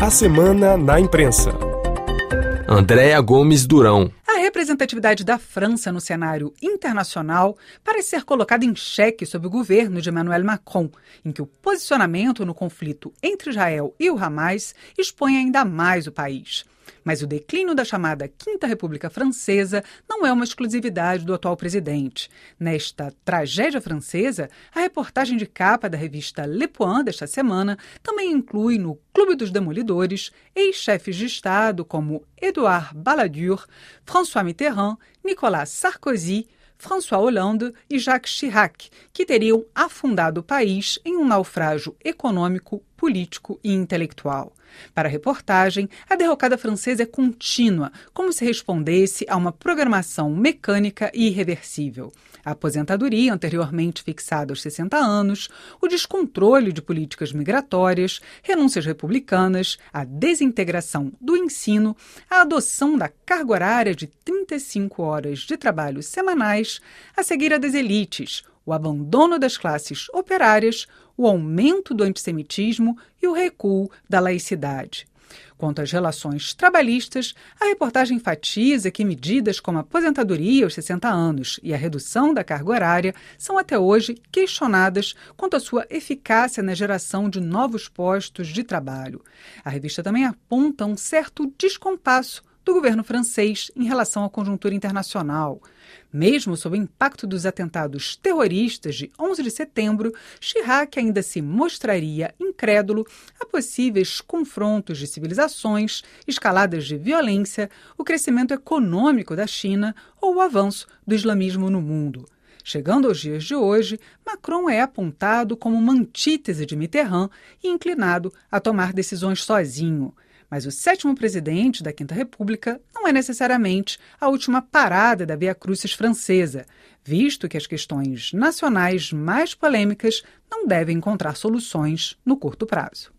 A semana na imprensa. Andréa Gomes Durão. A representatividade da França no cenário internacional parece ser colocada em xeque sob o governo de Emmanuel Macron, em que o posicionamento no conflito entre Israel e o Hamas expõe ainda mais o país. Mas o declínio da chamada Quinta República Francesa não é uma exclusividade do atual presidente. Nesta tragédia francesa, a reportagem de capa da revista Le Point desta semana também inclui no Clube dos Demolidores ex-chefes de Estado como Édouard Balladur, François Mitterrand, Nicolas Sarkozy, François Hollande e Jacques Chirac, que teriam afundado o país em um naufrágio econômico, político e intelectual. Para a reportagem, a derrocada francesa é contínua, como se respondesse a uma programação mecânica e irreversível. A aposentadoria, anteriormente fixada aos 60 anos, o descontrole de políticas migratórias, renúncias republicanas, a desintegração do ensino, a adoção da carga horária de 35 horas de trabalho semanais, a cegueira das elites, o abandono das classes operárias, o aumento do antissemitismo e o recuo da laicidade. Quanto às relações trabalhistas, a reportagem enfatiza que medidas como a aposentadoria aos 60 anos e a redução da carga horária são até hoje questionadas quanto à sua eficácia na geração de novos postos de trabalho. A revista também aponta um certo descompasso do governo francês em relação à conjuntura internacional. Mesmo sob o impacto dos atentados terroristas de 11 de setembro, Chirac ainda se mostraria incrédulo a possíveis confrontos de civilizações, escaladas de violência, o crescimento econômico da China ou o avanço do islamismo no mundo. Chegando aos dias de hoje, Macron é apontado como uma antítese de Mitterrand e inclinado a tomar decisões sozinho. Mas o sétimo presidente da Quinta República não é necessariamente a última parada da Via Crucis francesa, visto que as questões nacionais mais polêmicas não devem encontrar soluções no curto prazo.